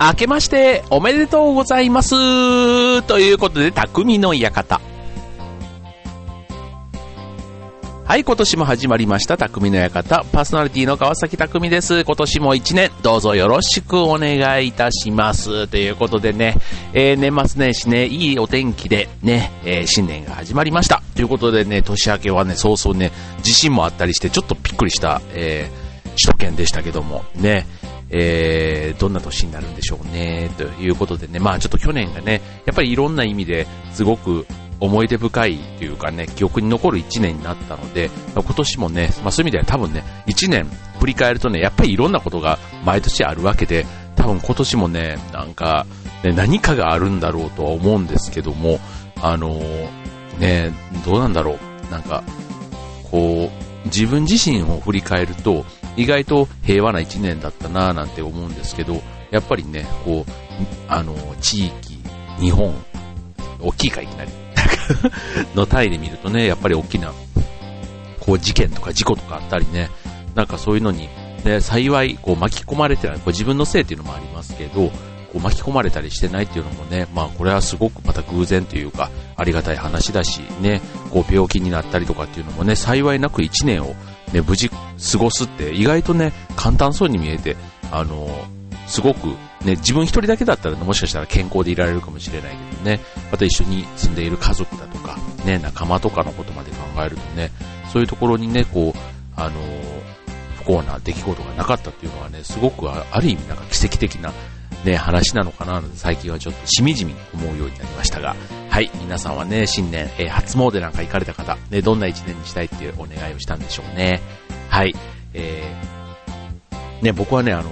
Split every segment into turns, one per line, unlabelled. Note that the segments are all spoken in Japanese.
明けましておめでとうございますということで、匠の館。はい、今年も始まりました、匠の館。パーソナリティの川崎匠です。今年も一年、どうぞよろしくお願いいたします。ということでね、えー、年末年始ね、いいお天気でね、えー、新年が始まりました。ということでね、年明けはね、早々ね、地震もあったりして、ちょっとびっくりした、えー、首都圏でしたけども、ね、えー、どんな年になるんでしょうね、ということでね、まあちょっと去年がね、やっぱりいろんな意味ですごく思い出深いというかね、記憶に残る1年になったので、今年もね、まあそういう意味では多分ね、1年振り返るとね、やっぱりいろんなことが毎年あるわけで、多分今年もね、なんか、ね、何かがあるんだろうとは思うんですけども、あのー、ね、どうなんだろう、なんか、こう、自分自身を振り返ると、意外と平和な1年だったなぁなんて思うんですけど、やっぱりね、こう、あの、地域、日本、大きいかいきなり、のタイで見るとね、やっぱり大きな、こう事件とか事故とかあったりね、なんかそういうのに、ね、幸い、こう巻き込まれてない、こう自分のせいっていうのもありますけど、こう巻き込まれたりしてないっていうのもね、まあこれはすごくまた偶然というか、ありがたい話だし、ね、こう病気になったりとかっていうのもね、幸いなく1年をね、無事過ごすって意外とね、簡単そうに見えて、あの、すごくね、自分一人だけだったら、ね、もしかしたら健康でいられるかもしれないけどね、また一緒に住んでいる家族だとか、ね、仲間とかのことまで考えるとね、そういうところにね、こう、あの、不幸な出来事がなかったっていうのはね、すごくある意味なんか奇跡的なね、話なのかな最近はちょっとしみじみ思うようになりましたが、はい、皆さんはね、新年、えー、初詣なんか行かれた方、ね、どんな一年にしたいっていうお願いをしたんでしょうね。はい、えー、ね、僕はね、あの、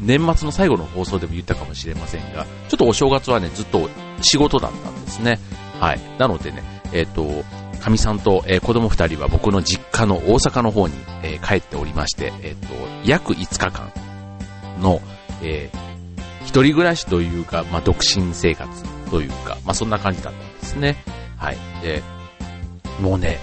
年末の最後の放送でも言ったかもしれませんが、ちょっとお正月はね、ずっと仕事だったんですね。はい。なのでね、えっ、ー、と、かみさんと、えー、子供二人は僕の実家の大阪の方に、えー、帰っておりまして、えっ、と、約5日間の、えー一人暮らしというか、まあ、独身生活というか、まあ、そんな感じだったんですね。はい。で、もうね、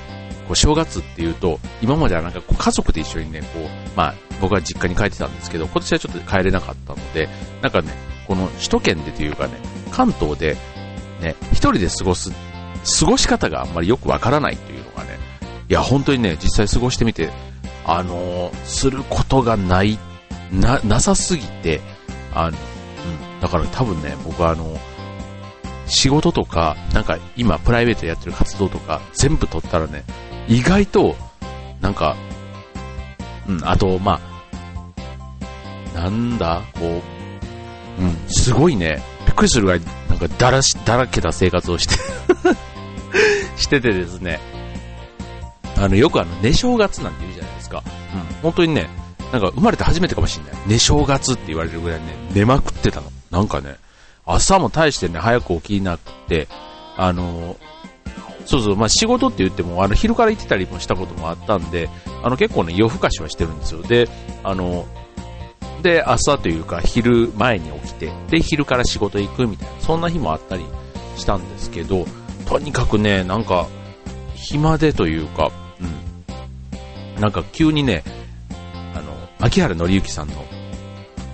こう正月っていうと、今まではなんかこう家族で一緒にね、こう、まあ、僕は実家に帰ってたんですけど、今年はちょっと帰れなかったので、なんかね、この首都圏でというかね、関東で、ね、一人で過ごす、過ごし方があんまりよくわからないというのがね、いや、本当にね、実際過ごしてみて、あのー、することがない、な、なさすぎて、あの、だから多分ね、僕はあの、仕事とか、なんか今プライベートでやってる活動とか、全部取ったらね、意外と、なんか、うん、あと、まあ、なんだ、こう、うん、すごいね、びっくりするぐらい、なんかだらし、だらけた生活をして しててですね、あの、よくあの、寝正月なんて言うじゃないですか。うん、本当にね、なんか生まれて初めてかもしれない。寝正月って言われるぐらいね、寝まくってたの。なんかね、朝も大してね、早く起きなくて、あの、そうそう、まあ仕事って言っても、あの、昼から行ってたりもしたこともあったんで、あの、結構ね、夜更かしはしてるんですよ。で、あの、で、朝というか、昼前に起きて、で、昼から仕事行くみたいな、そんな日もあったりしたんですけど、とにかくね、なんか、暇でというか、うん。なんか急にね、あの、牧原紀之さんの、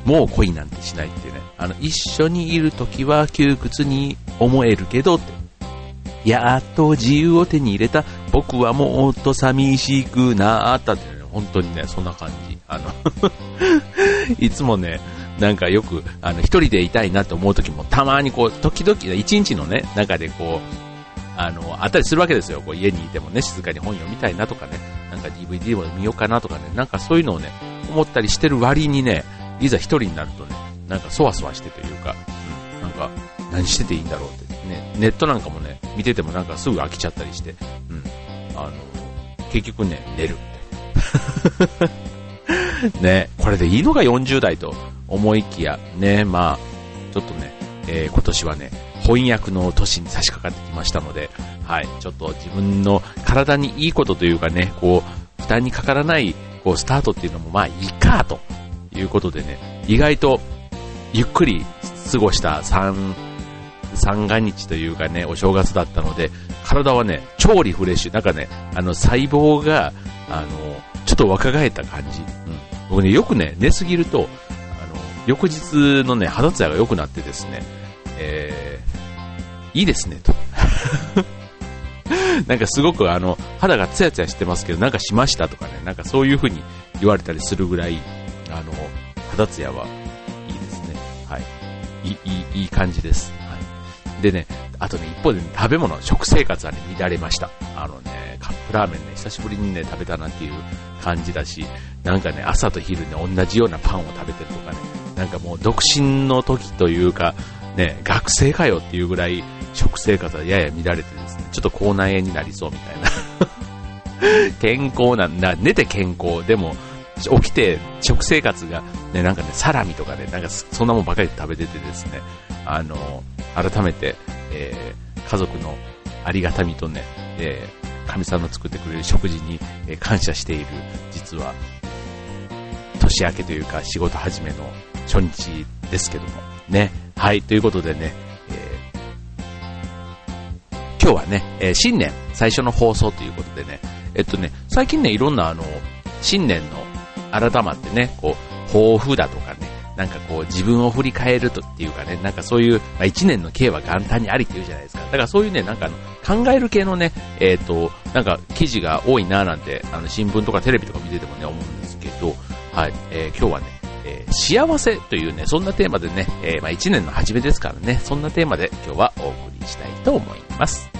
もう恋なんてしないっていう、あの、一緒にいるときは窮屈に思えるけどって、やっと自由を手に入れた、僕はもっと寂しくなったって。ね、本当にね、そんな感じ。あの いつもね、なんかよく、あの、一人でいたいなと思うときも、たまにこう、時々、一日のね、中でこう、あの、あったりするわけですよ。こう家にいてもね、静かに本読みたいなとかね、なんか DVD も見ようかなとかね、なんかそういうのをね、思ったりしてる割にね、いざ一人になるとね、なんかそわそわしてというか、うん、なんか何してていいんだろうって。ね、ネットなんかもね、見ててもなんかすぐ飽きちゃったりして、うん、あの、結局ね、寝る。ね、これでいいのが40代と思いきや、ね、まあ、ちょっとね、えー、今年はね、翻訳の年に差し掛かってきましたので、はい、ちょっと自分の体にいいことというかね、こう、負担にかからない、こう、スタートっていうのもまあいいか、ということでね、意外と、ゆっくり過ごした3、三が日というかね、お正月だったので、体はね、超リフレッシュ。なんかね、あの、細胞が、あの、ちょっと若返った感じ。うん。僕ね、よくね、寝すぎると、あの、翌日のね、肌ツヤが良くなってですね、えー、いいですね、と。なんかすごくあの、肌がツヤツヤしてますけど、なんかしましたとかね、なんかそういう風に言われたりするぐらい、あの、肌ツヤは。いい、い、感じです。はい。でね、あとね、一方で、ね、食べ物、食生活はね、乱れました。あのね、カップラーメンね、久しぶりにね、食べたなっていう感じだし、なんかね、朝と昼ね、同じようなパンを食べてるとかね、なんかもう独身の時というか、ね、学生かよっていうぐらい食生活はやや乱れてですね、ちょっと口内炎になりそうみたいな。健康な、な、寝て健康、でも、起きて食生活が、ね、なんかね、サラミとかね、なんかそんなもんばかり食べててですね、あの、改めて、えー、家族のありがたみとね、えー、神さんの作ってくれる食事に、え、感謝している、実は、年明けというか仕事始めの初日ですけども、ね。はい、ということでね、えー、今日はね、えー、新年最初の放送ということでね、えっとね、最近ね、いろんなあの、新年の改まってね、こう、抱負だとかね、なんかこう自分を振り返るとっていうかね、なんかそういう、まあ、一年の計は元旦にありって言うじゃないですか。だからそういうね、なんかあの、考える系のね、えっ、ー、と、なんか記事が多いなーなんて、あの、新聞とかテレビとか見ててもね、思うんですけど、はい、えー、今日はね、えー、幸せというね、そんなテーマでね、え、まあ一年の初めですからね、そんなテーマで今日はお送りしたいと思います。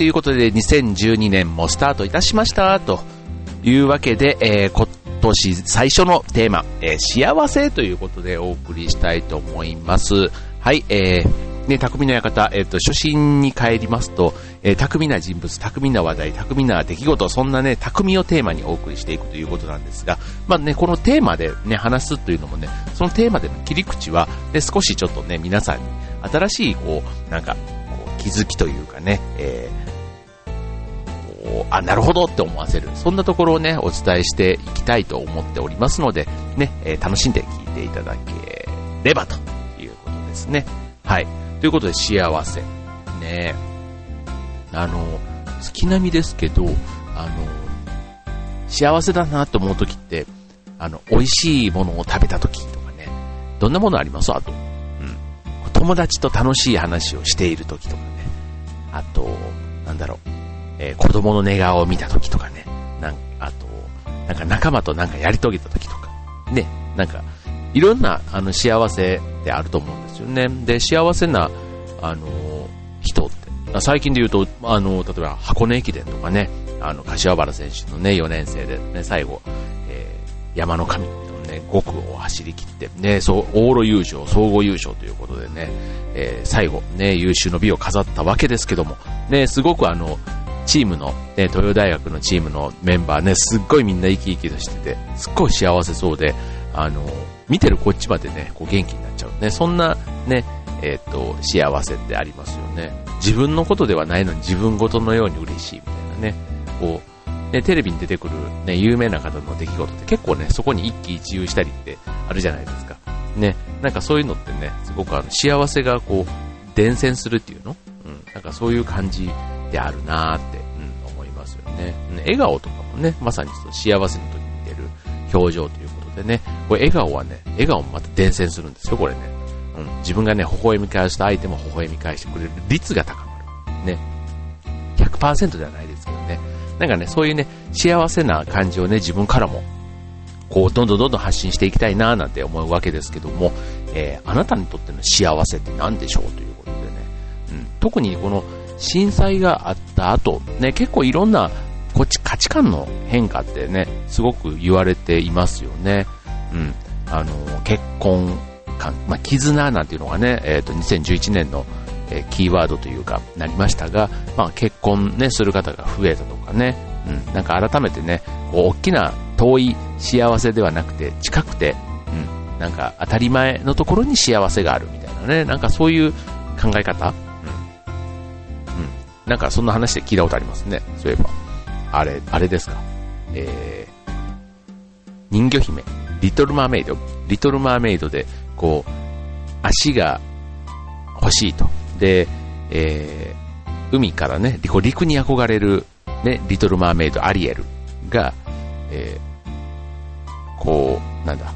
ということで2012年もスタートいたしましたというわけで、えー、今年最初のテーマ、えー、幸せということでお送りしたいと思います。はい、えー、ね、匠の館、えっ、ー、と、初心に帰りますと、えー、巧みな人物、巧みな話題、巧みな出来事、そんなね、匠をテーマにお送りしていくということなんですが、まあね、このテーマでね、話すというのもね、そのテーマでの切り口は、ね、少しちょっとね、皆さんに新しい、こう、なんか、気づきというかね、えー、あ、なるほどって思わせる。そんなところをね、お伝えしていきたいと思っておりますので、ね、えー、楽しんで聞いていただければということですね。はい。ということで、幸せ。ねあの、月並みですけど、あの、幸せだなと思うときって、あの、美味しいものを食べたときとかね、どんなものあります？あと、うん友達と楽しい話をしている時とか、あと、なんだろう、えー、子供の寝顔を見た時とかね、なんあと、なんか仲間となんかやり遂げた時とか、ね、なんか、いろんなあの幸せであると思うんですよね。で、幸せな、あの人って、最近で言うと、あの、例えば箱根駅伝とかね、あの、柏原選手のね、4年生でね、最後、えー、山の神、5区を走り切って、ね、そう、往路優勝、総合優勝ということでね、えー、最後、ね、優秀の美を飾ったわけですけども、ね、すごくあの、チームの、ね、東洋大学のチームのメンバーね、すっごいみんな生き生きとしてて、すっごい幸せそうで、あの、見てるこっちまでね、こう元気になっちゃうね、そんなね、えっ、と、幸せってありますよね。自分のことではないのに自分ごとのように嬉しいみたいなね、こう、ね、テレビに出てくる、ね、有名な方の出来事って結構ね、そこに一喜一憂したりってあるじゃないですか。ね、なんかそういうのってね、すごくあの幸せがこう、伝染するっていうの？うん、なんかそういう感じであるなーって、うん、思いますよね。笑顔とかもね、まさにその幸せの時に出る表情ということでね、これ笑顔はね、笑顔もまた伝染するんですよ、これね。うん、自分がね、微笑み返すと相手も微笑み返してくれる率が高まる。ね。100%ではない。なんかね、そういうね、幸せな感じをね、自分からも、こう、どんどんどんどん発信していきたいななんて思うわけですけども、えー、あなたにとっての幸せって何でしょうということでね、うん、特にこの震災があった後、ね、結構いろんなこっち価値観の変化ってね、すごく言われていますよね。うん。あの、結婚観、まあ、絆なんていうのがね、えっ、ー、と、2011年のえキーワードというか、なりましたが、まあ、結婚ね、する方が増えたとかね、うん、なんか改めてね、こう大きな遠い幸せではなくて、近くて、うん、なんか当たり前のところに幸せがあるみたいなね、なんかそういう考え方、うん、なんかそんな話で聞いたことありますね。そういえば。あれ、あれですか。えー、人魚姫、リトルマーメイド、リトルマーメイドで、こう、足が欲しいと。で、えー、海からね、陸に憧れる、ね、リトルマーメイド、アリエルが、えー、こう、なんだ、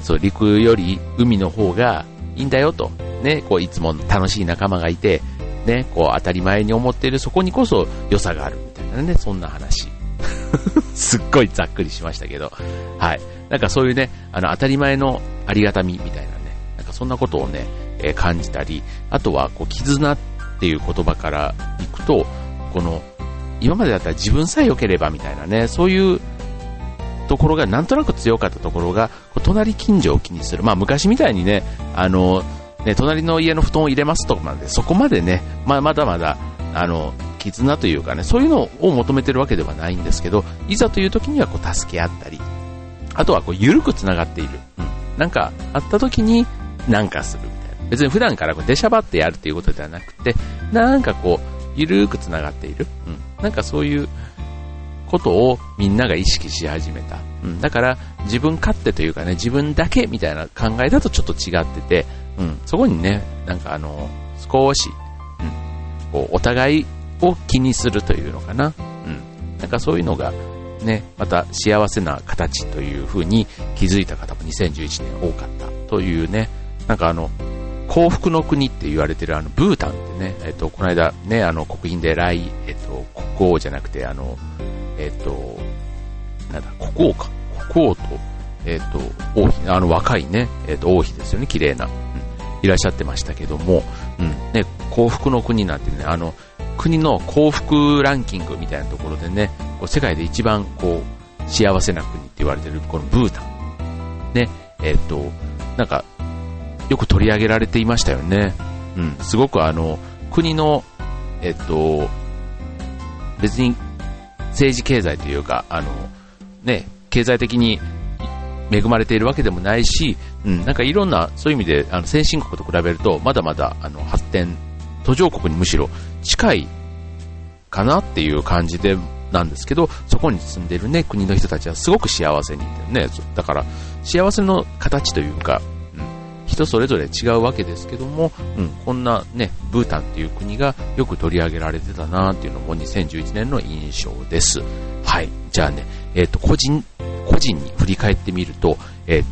そう、陸より海の方がいいんだよと。ね、こう、いつも楽しい仲間がいて、ね、こう、当たり前に思っているそこにこそ良さがあるみたいなね、そんな話。すっごいざっくりしましたけど、はい。なんかそういうね、あの、当たり前のありがたみみたいなね、なんかそんなことをね、え、感じたり、あとは、こう、絆っていう言葉からいくと、この、今までだったら自分さえ良ければみたいなね、そういうところがなんとなく強かったところが、隣近所を気にする。まあ昔みたいにね、あの、ね、隣の家の布団を入れますとかなんで、そこまでね、まあ、まだまだ、あの、絆というかね、そういうのを求めてるわけではないんですけど、いざという時にはこう助け合ったり、あとはこう緩く繋がっている。うん。なんかあった時になんかする。別に普段からこう出しゃばってやるということではなくて、なんかこう、ゆるーく繋がっている。うん。なんかそういうことをみんなが意識し始めた。うん。だから自分勝手というかね、自分だけみたいな考えだとちょっと違ってて、うん。そこにね、なんかあの、少し、うん。こう、お互いを気にするというのかな。うん。なんかそういうのが、ね、また幸せな形という風に気づいた方も2011年多かったというね、なんかあの、幸福の国って言われてるあの、ブータンってね、えっと、この間ね、あの、国賓で来、えっと、国王じゃなくて、あの、えっと、なんだ、国王か。国王と、えっと、王妃、あの、若いね、えっと、王妃ですよね、綺麗な、うん、いらっしゃってましたけども、うん、ね、幸福の国なんてね、あの、国の幸福ランキングみたいなところでね、こう世界で一番こう、幸せな国って言われてるこのブータン。ね、えっ、と、なんか、よく取り上げられていましたよね。うん、すごくあの、国の、えっ、と、別に政治経済というか、あの、ね、経済的に恵まれているわけでもないし、うん、なんかいろんな、そういう意味で、あの、先進国と比べると、まだまだ、あの、発展、途上国にむしろ近いかなっていう感じで、なんですけど、そこに住んでるね、国の人たちはすごく幸せにね、だから、幸せの形というか、うん、人それぞれ違うわけですけども、うん、こんなね、ブータンっていう国がよく取り上げられてたなっていうのも2011年の印象です。はい。じゃあね、えっ、ー、と、個人、個人に振り返ってみると、えー、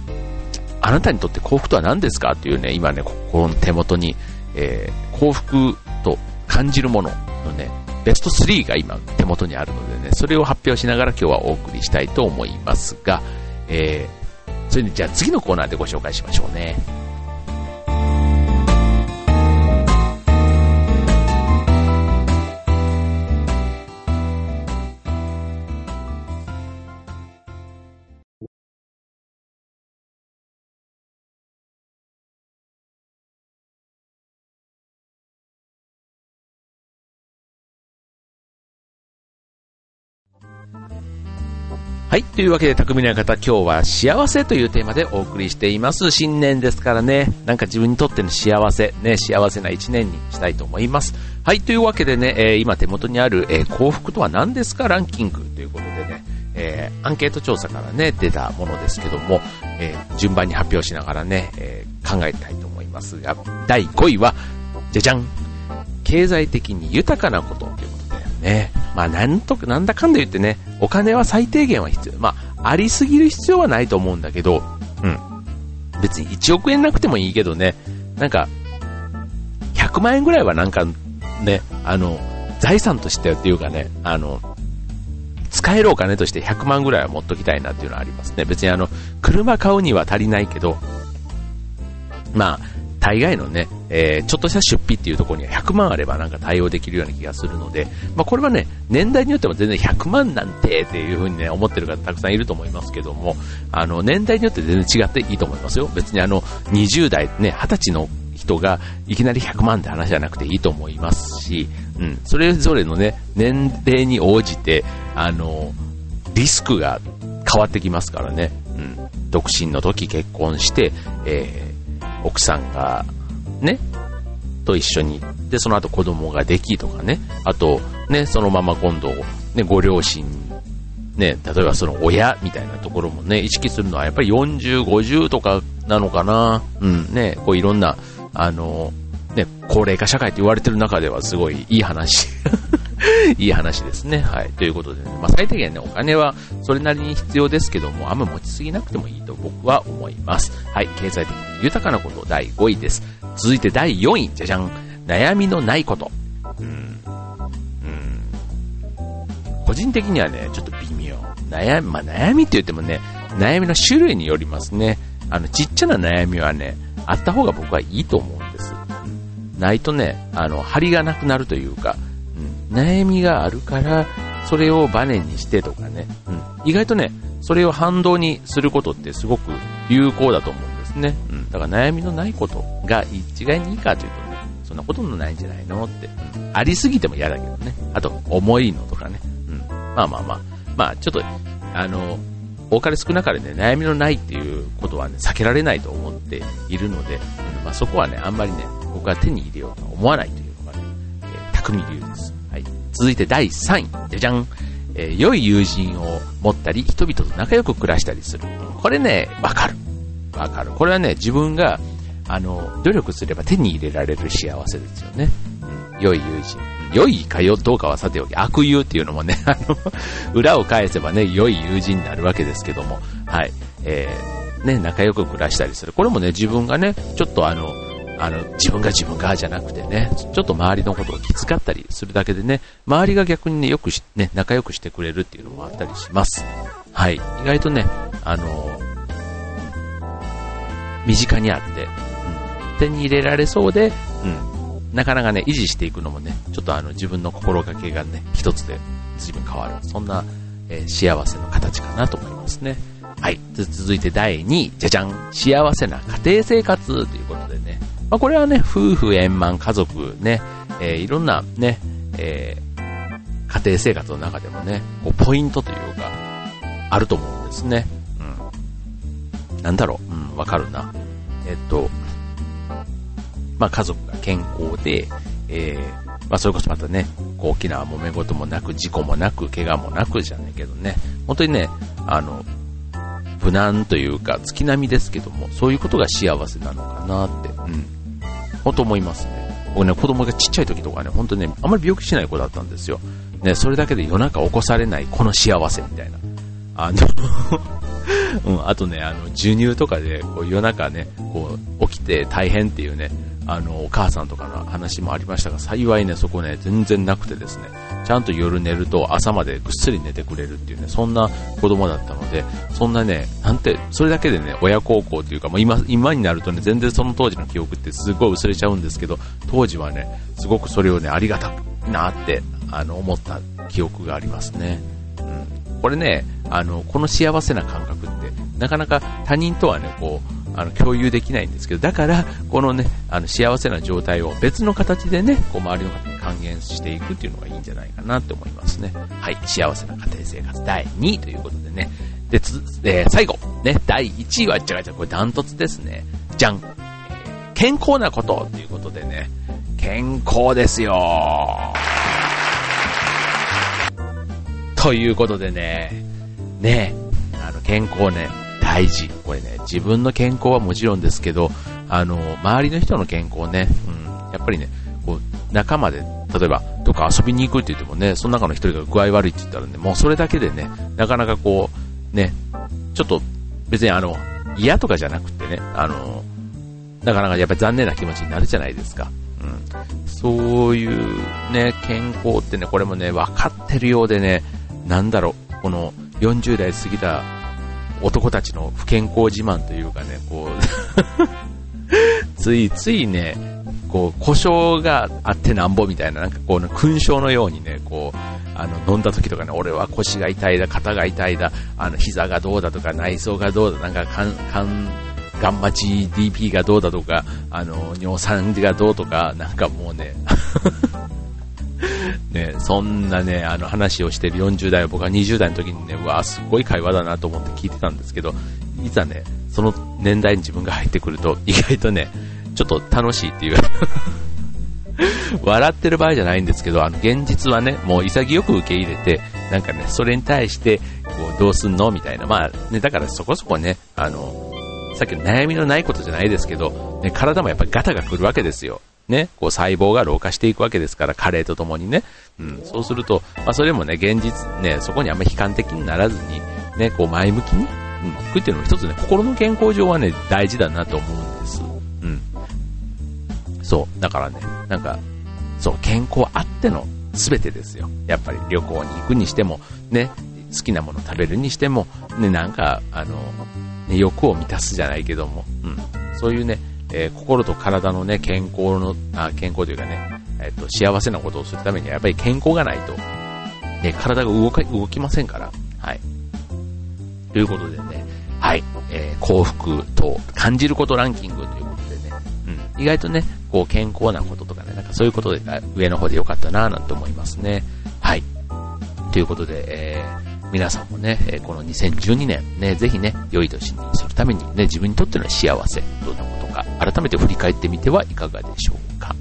あなたにとって幸福とは何ですかっていうね、今ね、ここの手元に、えー、幸福と感じるもののね、ベスト3が今手元にあるのでね、それを発表しながら今日はお送りしたいと思いますが、えー、それでじゃあ次のコーナーでご紹介しましょうね。はい。というわけで、匠の方、今日は幸せというテーマでお送りしています。新年ですからね、なんか自分にとっての幸せ、ね、幸せな一年にしたいと思います。はい。というわけでね、えー、今手元にある、えー、幸福とは何ですかランキングということでね、えー、アンケート調査からね、出たものですけども、え順番に発表しながらね、え考えたいと思いますが、第5位は、じゃじゃん経済的に豊かなことということだよね。まあ、なんと、なんだかんだ言ってね、お金は最低限は必要。まあ、ありすぎる必要はないと思うんだけど、うん。別に1億円なくてもいいけどね、なんか、100万円ぐらいはなんか、ね、あの、財産としてっていうかね、あの、使えるお金として100万ぐらいは持っときたいなっていうのはありますね。別にあの、車買うには足りないけど、まあ、大概のね、えー、ちょっとした出費っていうところには100万あればなんか対応できるような気がするので、まあ、これはね、年代によっても全然100万なんてっていう風にね、思ってる方たくさんいると思いますけども、あの、年代によって全然違っていいと思いますよ。別にあの、20代、ね、20歳の人がいきなり100万って話じゃなくていいと思いますし、うん、それぞれのね、年齢に応じて、あの、リスクが変わってきますからね、うん、独身の時結婚して、えー奥さんが、ね、と一緒に。で、その後子供ができとかね、あと、ね、そのまま今度、ね、ご両親、ね、例えばその親みたいなところもね、意識するのはやっぱり40、50とかなのかな。うん、ね、こういろんな、あの、ね、高齢化社会って言われてる中ではすごいいい話。いい話ですね。はい。ということでね、まあ、最低限ね、お金はそれなりに必要ですけども、あんま持ちすぎなくてもいいと僕は思います。はい。経済的に豊かなこと第5位です。続いて第4位、じゃじゃん。悩みのないこと。うん。うん。個人的にはね、ちょっと微妙。悩み、まあ、悩みって言ってもね、悩みの種類によりますね。あの、ちっちゃな悩みはね、あった方が僕はいいと思うんです。ないとね、あの、張りがなくなるというか、悩みがあるから、それをバネにしてとかね、うん、意外とね、それを反動にすることってすごく有効だと思うんですね。うん、だから悩みのないことが一概にいいかというとね、そんなこともないんじゃないのって、うん、ありすぎても嫌だけどね。あと、重いのとかね。うん、まあまあまあ、まあちょっと、あの、多かれ少なかれね、悩みのないっていうことはね、避けられないと思っているので、うんまあ、そこはね、あんまりね、僕は手に入れようとは思わないというのがね、えー、匠流です。続いて第3位、じゃじゃん。えー、良い友人を持ったり、人々と仲良く暮らしたりする。これね、わかる。わかる。これはね、自分が、あの、努力すれば手に入れられる幸せですよね。うん、良い友人。良いかよ、どうかはさておき、悪友っていうのもね、あの、裏を返せばね、良い友人になるわけですけども、はい。えー、ね、仲良く暮らしたりする。これもね、自分がね、ちょっとあの、あの、自分が自分がじゃなくてね、ちょっと周りのことを気遣ったりするだけでね、周りが逆にね、よくし、ね、仲良くしてくれるっていうのもあったりします。はい。意外とね、あの、身近にあって、うん、手に入れられそうで、うん、なかなかね、維持していくのもね、ちょっとあの、自分の心がけがね、一つで随分変わる。そんな、えー、幸せの形かなと思いますね。はい。続いて第2位、じゃじゃん。幸せな家庭生活ということでね、まあ、これはね、夫婦円満、家族ね、えー、いろんなね、えー、家庭生活の中でもね、こうポイントというか、あると思うんですね。うん。なんだろう、うん、わかるな。えっと、まあ、家族が健康で、えー、まあ、それこそまたね、大きな揉め事もなく、事故もなく、怪我もなくじゃねえけどね、本当にね、あの、無難というか、月並みですけども、そういうことが幸せなのかなって、うん。本当思いますね。僕ね、子供がちっちゃい時とかね、本当ね、あんまり病気しない子だったんですよ。ね、それだけで夜中起こされないこの幸せみたいな。あのうん、あとね、あの、授乳とかで、こう夜中ね、こう、起きて大変っていうね、あの、お母さんとかの話もありましたが、幸いね、そこね、全然なくてですね、ちゃんと夜寝ると朝までぐっすり寝てくれるっていうね、そんな子供だったので、そんなね、なんて、それだけでね、親孝行というか、もう今、今になるとね、全然その当時の記憶ってすごい薄れちゃうんですけど、当時はね、すごくそれをね、ありがたいなって、あの、思った記憶がありますね。うん。これね、あの、この幸せな感覚って、なかなか他人とはね、こう、あの共有できないんですけど、だから、このね、あの幸せな状態を別の形でね、こう周りの方に還元していくっていうのがいいんじゃないかなって思いますね。はい、幸せな家庭生活第2位ということでね。で、つ、えー、最後、ね、第1位は、じゃがじゃこれダントツですね。じゃん。えー、健康なことということでね、健康ですよということでね、ね、あの、健康ね、大事。これね、自分の健康はもちろんですけど、あの、周りの人の健康ね、うん、やっぱりね、こう、仲間で、例えば、どっか遊びに行くって言ってもね、その中の一人が具合悪いって言ったらね、もうそれだけでね、なかなかこう、ね、ちょっと、別にあの、嫌とかじゃなくてね、あの、なかなかやっぱり残念な気持ちになるじゃないですか。うん。そういうね、健康ってね、これもね、分かってるようでね、なんだろう、この40代過ぎた男たちの不健康自慢というかね、こう ついついね、こう、故障があってなんぼみたいな、なんかこう、勲章のようにね、こう、あの、飲んだ時とかね、俺は腰が痛いだ、肩が痛いだ、あの、膝がどうだとか、内臓がどうだ、なんか、かん、かん、ガンマ GDP がどうだとか、あの、尿酸がどうとか、なんかもうね ね、そんなね、あの話をしてる40代は僕は20代の時にね、うわすごい会話だなと思って聞いてたんですけど、いざね、その年代に自分が入ってくると、意外とね、ちょっと楽しいっていう 笑ってる場合じゃないんですけど、あの、現実はね、もう潔く受け入れて、なんかね、それに対して、こう、どうすんの？みたいな。まあ、ね、だからそこそこね、あの、さっきの悩みのないことじゃないですけど、ね、体もやっぱりガタが来るわけですよ。ね、こう細胞が老化していくわけですから、加齢とともにね。うん、そうすると、まあそれもね、現実ね、そこにあんまり悲観的にならずに、ね、こう前向きに、うん、食っていうのも一つね、心の健康上はね、大事だなと思うんです。うん。そう、だからね、なんか、そう、健康あっての全てですよ。やっぱり旅行に行くにしても、ね、好きなもの食べるにしても、ね、なんか、あの、ね、欲を満たすじゃないけども、うん、そういうね、えー、心と体のね、健康の、あ健康というかね、えっ、ー、と、幸せなことをするためにはやっぱり健康がないと、ね、体が動か、動きませんから、はい。ということでね、はい、えー、幸福と感じることランキングということでね、うん、意外とね、こう健康なこととかね、なんかそういうことで上の方でよかったなぁなんて思いますね。はい。ということで、えー、皆さんもね、この2012年、ね、ぜひね、良い年にするためにね、自分にとっての幸せ、どんなこと、改めて振り返ってみてはいかがでしょうか。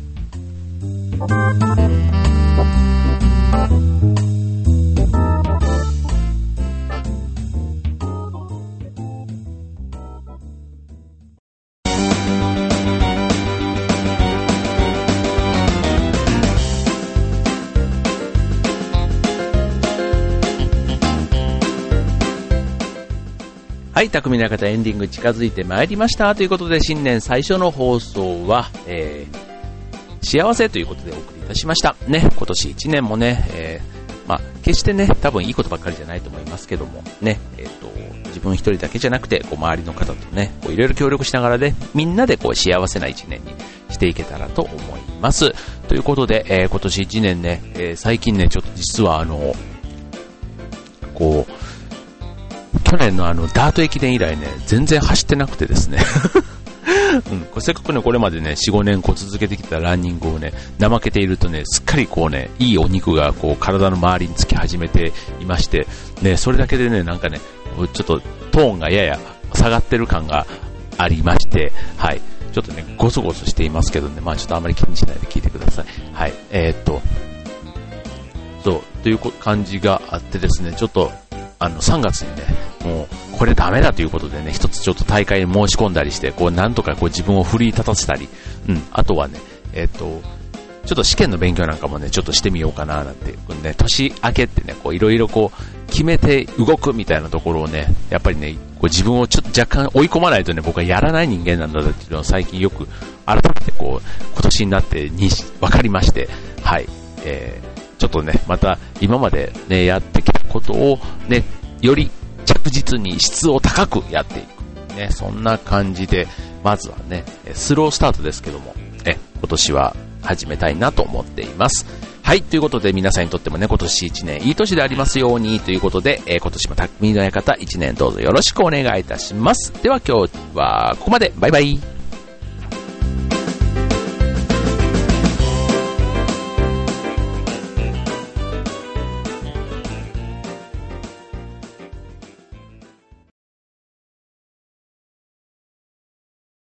はい、匠の方エンディング近づいてまいりました。ということで、新年最初の放送は、えー、幸せということでお送りいたしました。ね、今年1年もね、えー、まあ、決してね、多分いいことばっかりじゃないと思いますけども、ね、えっ、ー、と、自分一人だけじゃなくて、こう、周りの方とね、こう、いろいろ協力しながらね、みんなでこう、幸せな1年にしていけたらと思います。ということで、えー、今年1年ね、え、最近ね、ちょっと実はあの、こう、去年のあの、ダート駅伝以来ね、全然走ってなくてですね うん、これせっかくね、これまでね、4、5年こう続けてきたランニングをね、怠けているとね、すっかりこうね、いいお肉がこう体の周りにつき始めていまして、ね、それだけでね、なんかね、ちょっとトーンがやや下がってる感がありまして、はい。ちょっとね、ゴソゴソしていますけどね、まあちょっとあまり気にしないで聞いてください。はい。えー、っと、そう、という感じがあってですね、ちょっと、あの、3月にね、もう、これダメだということでね、一つちょっと大会に申し込んだりして、こう、なんとかこう自分を奮い立たせたり、うん、あとはね、えっ、と、ちょっと試験の勉強なんかもね、ちょっとしてみようかななんて、ね、年明けってね、こう、いろいろこう、決めて動くみたいなところをね、やっぱりね、こう自分をちょっと若干追い込まないとね、僕はやらない人間なんだっていうのを最近よく改めてこう、今年になってに分かりまして、はい、えー、ちょっとね、また今までね、やってきたことをね、より着実に質を高くやっていく。ね、そんな感じで、まずはね、スロースタートですけども、ね、今年は始めたいなと思っています。はい、ということで皆さんにとってもね、今年1年いい年でありますようにということで、えー、今年も匠の館1年どうぞよろしくお願いいたします。では今日はここまで。バイバイ。